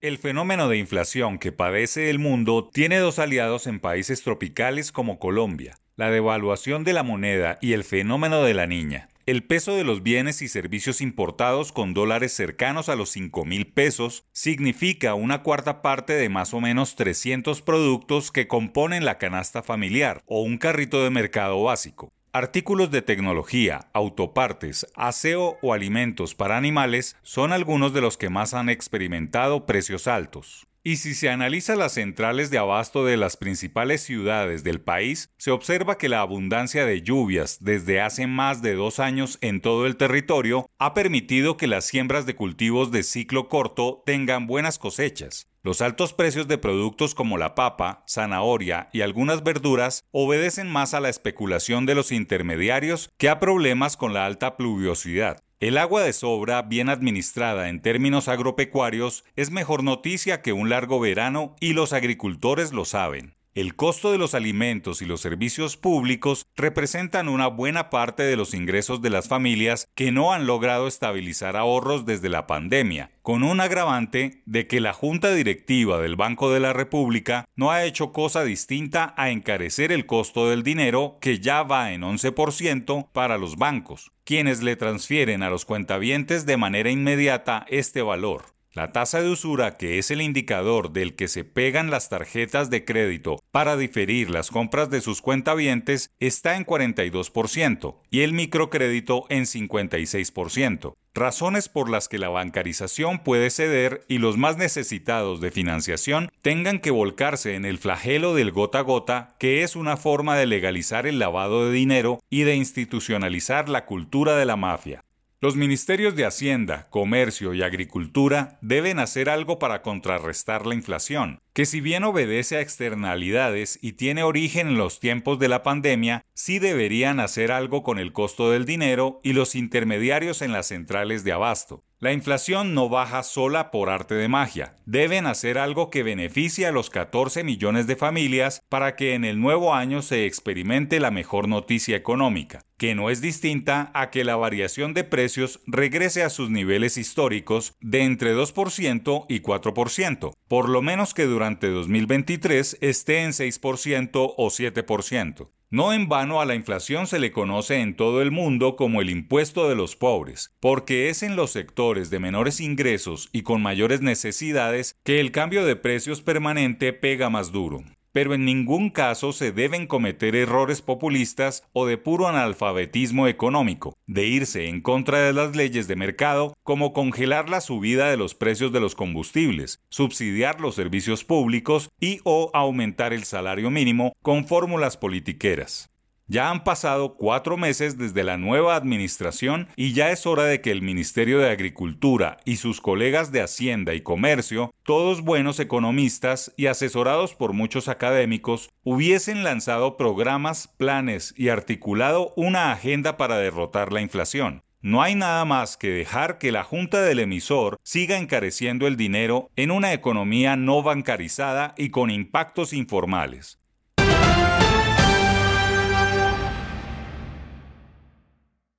El fenómeno de inflación que padece el mundo tiene dos aliados en países tropicales como Colombia, la devaluación de la moneda y el fenómeno de la niña. El peso de los bienes y servicios importados con dólares cercanos a los 5 mil pesos significa una cuarta parte de más o menos 300 productos que componen la canasta familiar o un carrito de mercado básico. Artículos de tecnología, autopartes, aseo o alimentos para animales son algunos de los que más han experimentado precios altos. Y si se analiza las centrales de abasto de las principales ciudades del país, se observa que la abundancia de lluvias desde hace más de dos años en todo el territorio ha permitido que las siembras de cultivos de ciclo corto tengan buenas cosechas. Los altos precios de productos como la papa, zanahoria y algunas verduras obedecen más a la especulación de los intermediarios que a problemas con la alta pluviosidad. El agua de sobra, bien administrada en términos agropecuarios, es mejor noticia que un largo verano y los agricultores lo saben. El costo de los alimentos y los servicios públicos representan una buena parte de los ingresos de las familias que no han logrado estabilizar ahorros desde la pandemia, con un agravante de que la Junta Directiva del Banco de la República no ha hecho cosa distinta a encarecer el costo del dinero que ya va en 11% para los bancos, quienes le transfieren a los cuentavientes de manera inmediata este valor. La tasa de usura, que es el indicador del que se pegan las tarjetas de crédito para diferir las compras de sus cuentavientes, está en 42% y el microcrédito en 56%. Razones por las que la bancarización puede ceder y los más necesitados de financiación tengan que volcarse en el flagelo del gota a gota, que es una forma de legalizar el lavado de dinero y de institucionalizar la cultura de la mafia. Los ministerios de Hacienda, Comercio y Agricultura deben hacer algo para contrarrestar la inflación, que si bien obedece a externalidades y tiene origen en los tiempos de la pandemia, sí deberían hacer algo con el costo del dinero y los intermediarios en las centrales de abasto. La inflación no baja sola por arte de magia. Deben hacer algo que beneficie a los 14 millones de familias para que en el nuevo año se experimente la mejor noticia económica, que no es distinta a que la variación de precios regrese a sus niveles históricos de entre 2% y 4%, por lo menos que durante 2023 esté en 6% o 7%. No en vano a la inflación se le conoce en todo el mundo como el impuesto de los pobres, porque es en los sectores de menores ingresos y con mayores necesidades que el cambio de precios permanente pega más duro pero en ningún caso se deben cometer errores populistas o de puro analfabetismo económico, de irse en contra de las leyes de mercado como congelar la subida de los precios de los combustibles, subsidiar los servicios públicos y o aumentar el salario mínimo con fórmulas politiqueras. Ya han pasado cuatro meses desde la nueva administración y ya es hora de que el Ministerio de Agricultura y sus colegas de Hacienda y Comercio, todos buenos economistas y asesorados por muchos académicos, hubiesen lanzado programas, planes y articulado una agenda para derrotar la inflación. No hay nada más que dejar que la Junta del emisor siga encareciendo el dinero en una economía no bancarizada y con impactos informales.